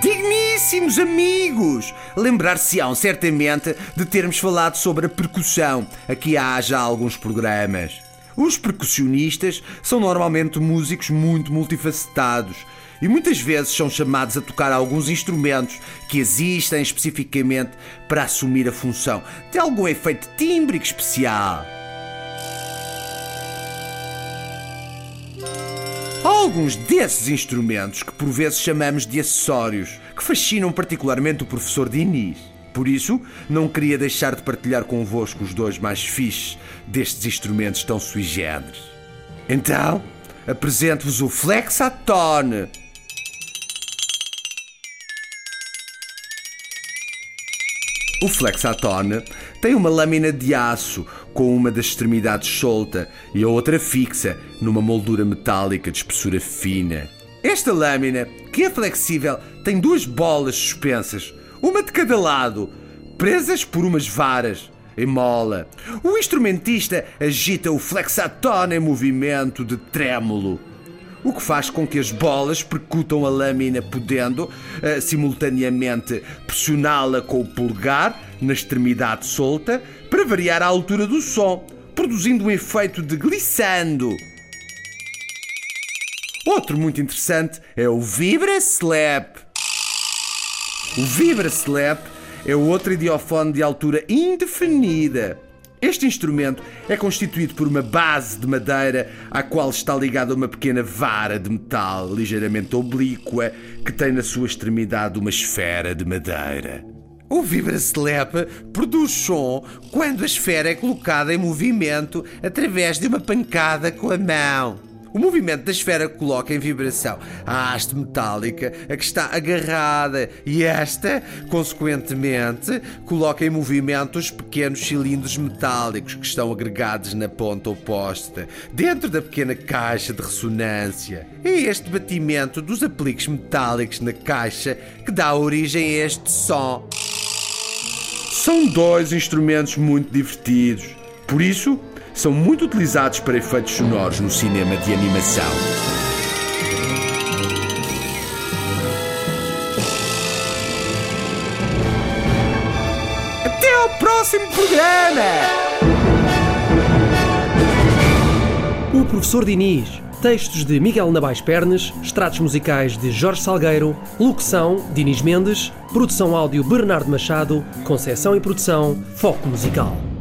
Digníssimos amigos! Lembrar-se-ão certamente de termos falado sobre a percussão aqui há já alguns programas. Os percussionistas são normalmente músicos muito multifacetados e muitas vezes são chamados a tocar alguns instrumentos que existem especificamente para assumir a função de algum efeito tímbrico especial. Alguns desses instrumentos que por vezes chamamos de acessórios, que fascinam particularmente o professor Diniz. Por isso, não queria deixar de partilhar convosco os dois mais fixes destes instrumentos tão sui generis. Então, apresento-vos o Flexatone. O Flexatone tem uma lâmina de aço com uma das extremidades solta e a outra fixa numa moldura metálica de espessura fina. Esta lâmina, que é flexível, tem duas bolas suspensas, uma de cada lado, presas por umas varas em mola. O instrumentista agita o flexatone em movimento de trêmulo o que faz com que as bolas percutam a lâmina, podendo uh, simultaneamente pressioná-la com o polegar na extremidade solta para variar a altura do som, produzindo um efeito de glissando. Outro muito interessante é o Vibra Slap. O Vibra Slap é outro idiofone de altura indefinida. Este instrumento é constituído por uma base de madeira à qual está ligada uma pequena vara de metal ligeiramente oblíqua que tem na sua extremidade uma esfera de madeira. O vibra-slap produz som quando a esfera é colocada em movimento através de uma pancada com a mão. O movimento da esfera coloca em vibração a haste metálica a que está agarrada e esta, consequentemente, coloca em movimento os pequenos cilindros metálicos que estão agregados na ponta oposta, dentro da pequena caixa de ressonância. É este batimento dos apliques metálicos na caixa que dá origem a este som. São dois instrumentos muito divertidos. Por isso, são muito utilizados para efeitos sonoros no cinema de animação. Até ao próximo programa! O professor Diniz. Textos de Miguel Nabais Pernes, extratos musicais de Jorge Salgueiro, locução Diniz Mendes, produção áudio Bernardo Machado, conceção e produção Foco Musical.